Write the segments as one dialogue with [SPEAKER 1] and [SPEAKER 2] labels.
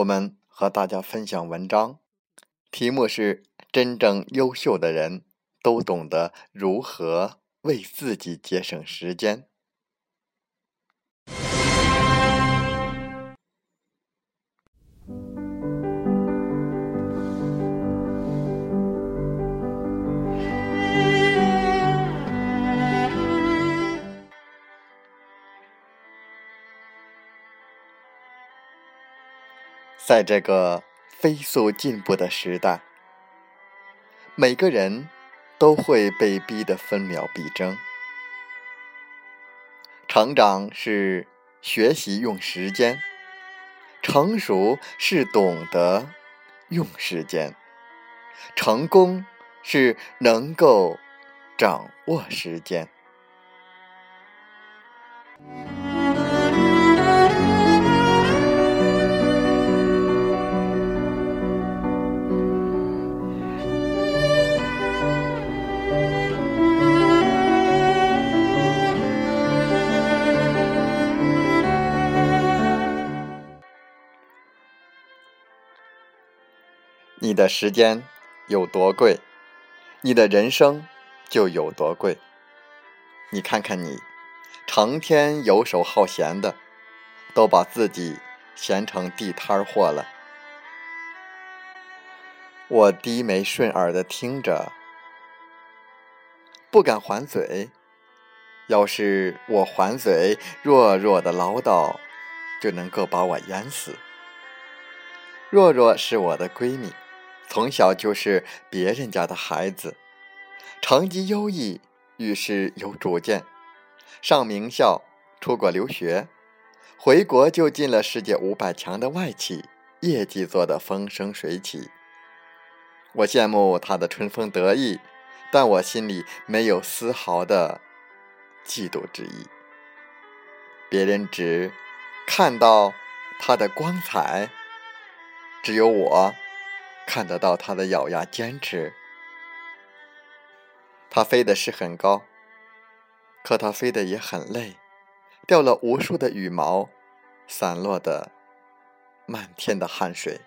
[SPEAKER 1] 我们和大家分享文章，题目是“真正优秀的人都懂得如何为自己节省时间”。在这个飞速进步的时代，每个人都会被逼得分秒必争。成长是学习用时间，成熟是懂得用时间，成功是能够掌握时间。的时间有多贵，你的人生就有多贵。你看看你，成天游手好闲的，都把自己闲成地摊货了。我低眉顺耳的听着，不敢还嘴。要是我还嘴，弱弱的唠叨就能够把我淹死。若若是我的闺蜜。从小就是别人家的孩子，成绩优异，遇事有主见，上名校，出国留学，回国就进了世界五百强的外企，业绩做得风生水起。我羡慕他的春风得意，但我心里没有丝毫的嫉妒之意。别人只看到他的光彩，只有我。看得到他的咬牙坚持，他飞的是很高，可他飞的也很累，掉了无数的羽毛，散落的漫天的汗水。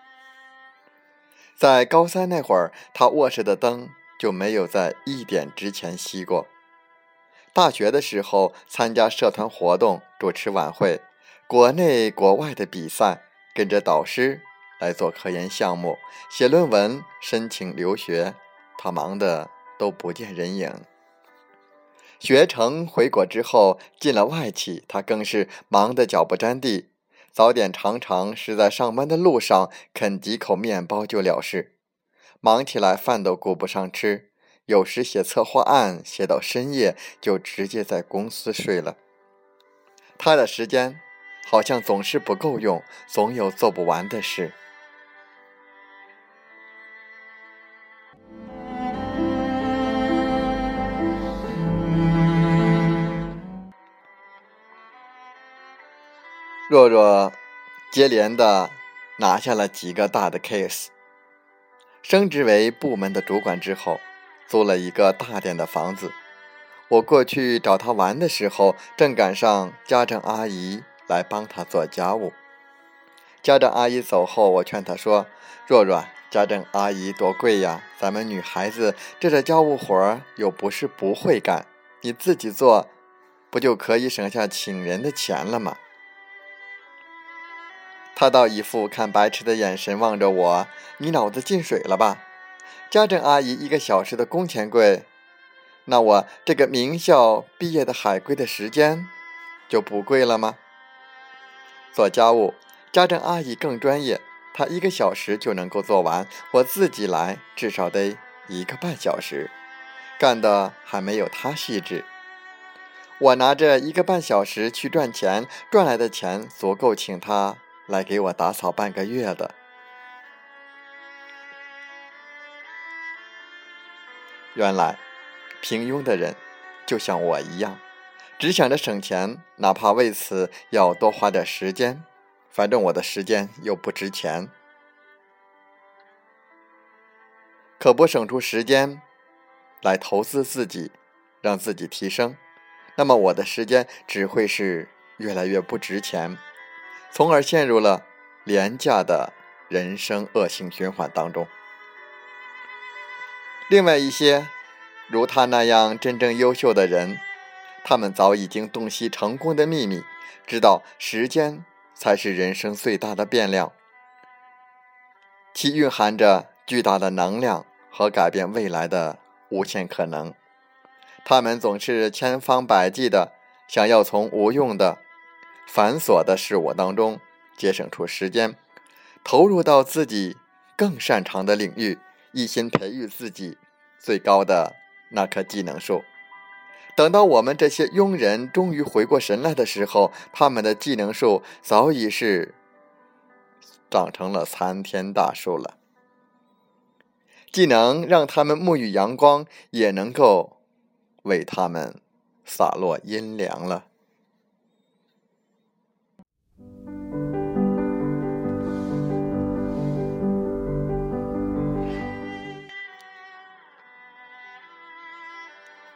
[SPEAKER 1] 在高三那会儿，他卧室的灯就没有在一点之前熄过。大学的时候，参加社团活动，主持晚会，国内国外的比赛，跟着导师。来做科研项目、写论文、申请留学，他忙得都不见人影。学成回国之后，进了外企，他更是忙得脚不沾地。早点常常是在上班的路上啃几口面包就了事，忙起来饭都顾不上吃。有时写策划案写到深夜，就直接在公司睡了。他的时间好像总是不够用，总有做不完的事。若若接连的拿下了几个大的 case，升职为部门的主管之后，租了一个大点的房子。我过去找他玩的时候，正赶上家政阿姨来帮他做家务。家政阿姨走后，我劝他说：“若若，家政阿姨多贵呀，咱们女孩子这点家务活又不是不会干，你自己做，不就可以省下请人的钱了吗？”他倒一副看白痴的眼神望着我：“你脑子进水了吧？家政阿姨一个小时的工钱贵，那我这个名校毕业的海归的时间就不贵了吗？做家务，家政阿姨更专业，她一个小时就能够做完，我自己来至少得一个半小时，干的还没有她细致。我拿着一个半小时去赚钱，赚来的钱足够请她。”来给我打扫半个月的。原来，平庸的人就像我一样，只想着省钱，哪怕为此要多花点时间，反正我的时间又不值钱，可不省出时间来投资自己，让自己提升，那么我的时间只会是越来越不值钱。从而陷入了廉价的人生恶性循环当中。另外一些如他那样真正优秀的人，他们早已经洞悉成功的秘密，知道时间才是人生最大的变量，其蕴含着巨大的能量和改变未来的无限可能。他们总是千方百计的想要从无用的。繁琐的事物当中节省出时间，投入到自己更擅长的领域，一心培育自己最高的那棵技能树。等到我们这些庸人终于回过神来的时候，他们的技能树早已是长成了参天大树了。既能让他们沐浴阳光，也能够为他们洒落阴凉了。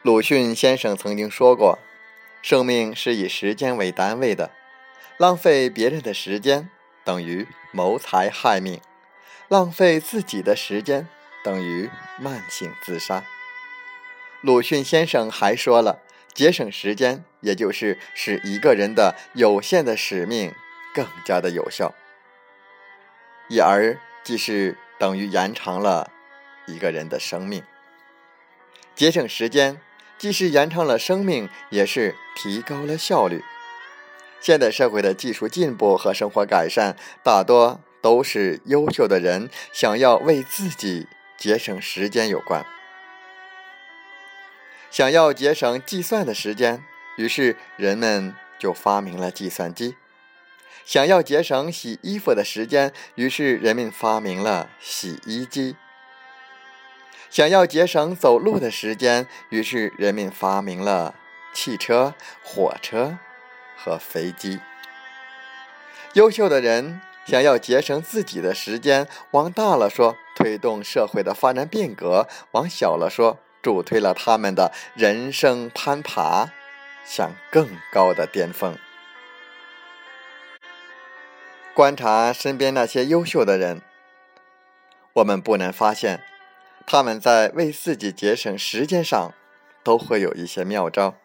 [SPEAKER 1] 鲁迅先生曾经说过：“生命是以时间为单位的，浪费别人的时间等于谋财害命，浪费自己的时间等于慢性自杀。”鲁迅先生还说了：“节省时间，也就是使一个人的有限的使命更加的有效，一而即是等于延长了一个人的生命。节省时间。”既是延长了生命，也是提高了效率。现代社会的技术进步和生活改善，大多都是优秀的人想要为自己节省时间有关。想要节省计算的时间，于是人们就发明了计算机；想要节省洗衣服的时间，于是人们发明了洗衣机。想要节省走路的时间，于是人们发明了汽车、火车和飞机。优秀的人想要节省自己的时间，往大了说，推动社会的发展变革；往小了说，助推了他们的人生攀爬向更高的巅峰。观察身边那些优秀的人，我们不难发现。他们在为自己节省时间上，都会有一些妙招。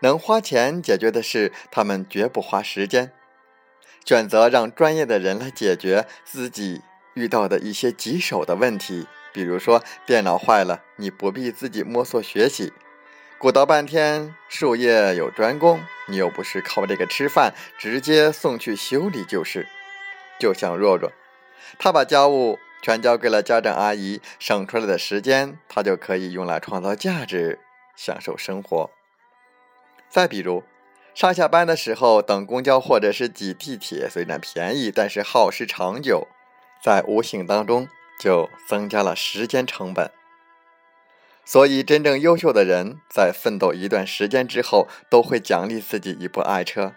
[SPEAKER 1] 能花钱解决的事，他们绝不花时间，选择让专业的人来解决自己遇到的一些棘手的问题。比如说，电脑坏了，你不必自己摸索学习，鼓捣半天，术业有专攻，你又不是靠这个吃饭，直接送去修理就是。就像若若，她把家务。全交给了家长阿姨，省出来的时间，他就可以用来创造价值，享受生活。再比如，上下班的时候等公交或者是挤地铁，虽然便宜，但是耗时长久，在无形当中就增加了时间成本。所以，真正优秀的人在奋斗一段时间之后，都会奖励自己一部爱车，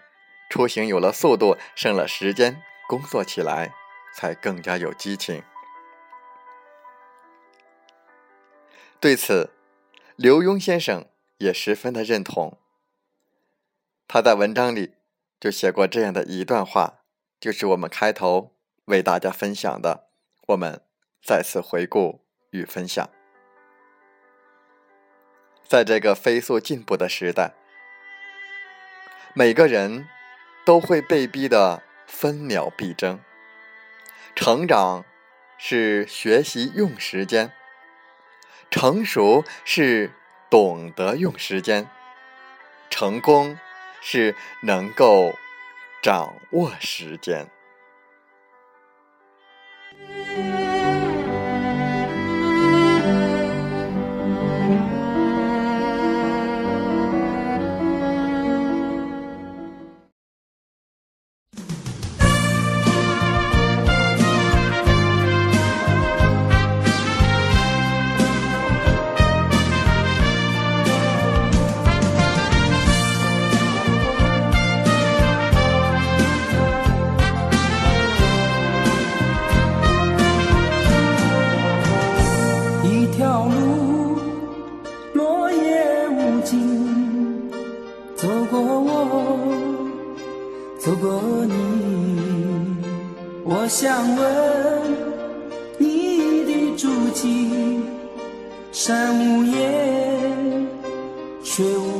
[SPEAKER 1] 出行有了速度，省了时间，工作起来才更加有激情。对此，刘墉先生也十分的认同。他在文章里就写过这样的一段话，就是我们开头为大家分享的。我们再次回顾与分享，在这个飞速进步的时代，每个人都会被逼得分秒必争。成长是学习用时间，成熟是懂得用时间，成功是能够掌握时间。
[SPEAKER 2] 走过你，我想问你的足迹，山无言，水无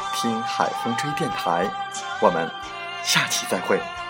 [SPEAKER 1] 听海风吹电台”。我们下期再会。